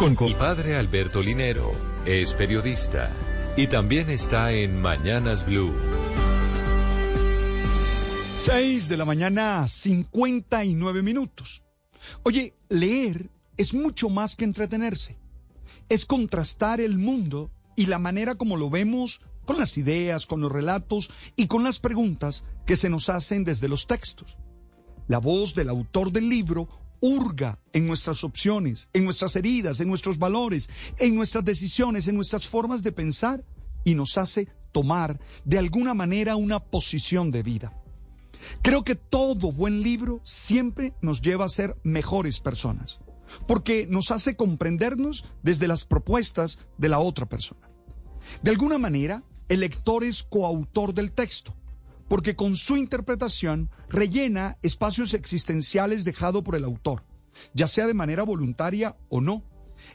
Mi padre Alberto Linero es periodista y también está en Mañanas Blue. 6 de la mañana, 59 minutos. Oye, leer es mucho más que entretenerse. Es contrastar el mundo y la manera como lo vemos con las ideas, con los relatos y con las preguntas que se nos hacen desde los textos. La voz del autor del libro hurga en nuestras opciones, en nuestras heridas, en nuestros valores, en nuestras decisiones, en nuestras formas de pensar y nos hace tomar de alguna manera una posición de vida. Creo que todo buen libro siempre nos lleva a ser mejores personas, porque nos hace comprendernos desde las propuestas de la otra persona. De alguna manera, el lector es coautor del texto, porque con su interpretación rellena espacios existenciales dejado por el autor, ya sea de manera voluntaria o no.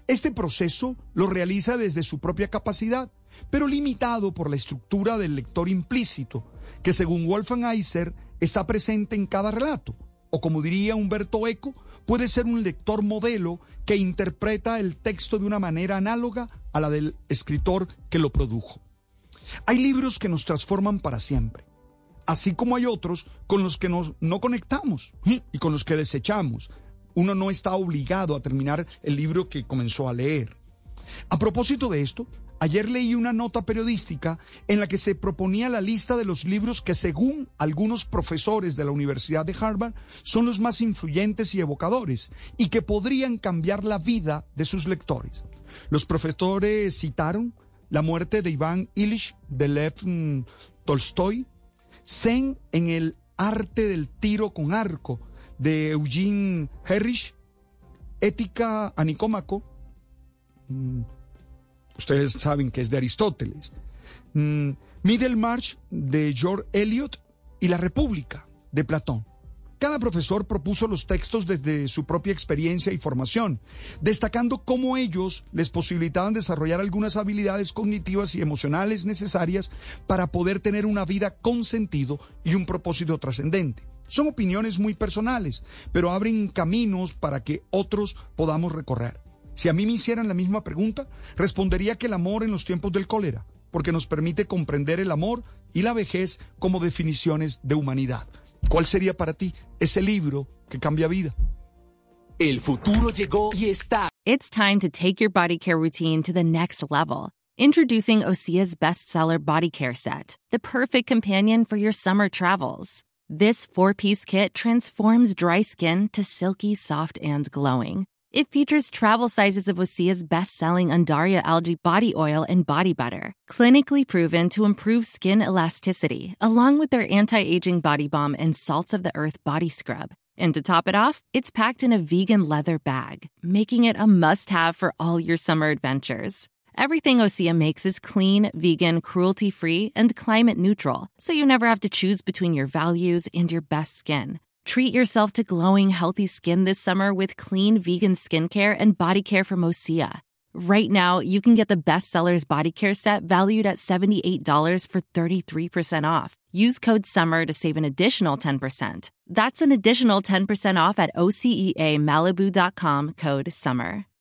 Este proceso lo realiza desde su propia capacidad, pero limitado por la estructura del lector implícito, que según Wolfgang Eiser está presente en cada relato, o como diría Humberto Eco, puede ser un lector modelo que interpreta el texto de una manera análoga a la del escritor que lo produjo. Hay libros que nos transforman para siempre así como hay otros con los que nos, no conectamos y con los que desechamos. Uno no está obligado a terminar el libro que comenzó a leer. A propósito de esto, ayer leí una nota periodística en la que se proponía la lista de los libros que según algunos profesores de la Universidad de Harvard son los más influyentes y evocadores y que podrían cambiar la vida de sus lectores. Los profesores citaron La muerte de Iván Illich de Lev mm, Tolstoy, Zen en el arte del tiro con arco de Eugene Herrich, Ética a Nicómaco, mm, ustedes saben que es de Aristóteles, mm, Middlemarch de George Eliot y La República de Platón. Cada profesor propuso los textos desde su propia experiencia y formación, destacando cómo ellos les posibilitaban desarrollar algunas habilidades cognitivas y emocionales necesarias para poder tener una vida con sentido y un propósito trascendente. Son opiniones muy personales, pero abren caminos para que otros podamos recorrer. Si a mí me hicieran la misma pregunta, respondería que el amor en los tiempos del cólera, porque nos permite comprender el amor y la vejez como definiciones de humanidad. ¿Cuál sería para ti ese libro que cambia vida? El futuro llegó y está. It's time to take your body care routine to the next level. Introducing Osea's bestseller body care set, the perfect companion for your summer travels. This four piece kit transforms dry skin to silky, soft, and glowing. It features travel sizes of Osea's best selling Undaria algae body oil and body butter, clinically proven to improve skin elasticity, along with their anti aging body balm and salts of the earth body scrub. And to top it off, it's packed in a vegan leather bag, making it a must have for all your summer adventures. Everything Osea makes is clean, vegan, cruelty free, and climate neutral, so you never have to choose between your values and your best skin. Treat yourself to glowing, healthy skin this summer with clean vegan skincare and body care from Osea. Right now, you can get the bestsellers body care set valued at $78 for 33% off. Use code SUMMER to save an additional 10%. That's an additional 10% off at OCEAMalibu.com code SUMMER.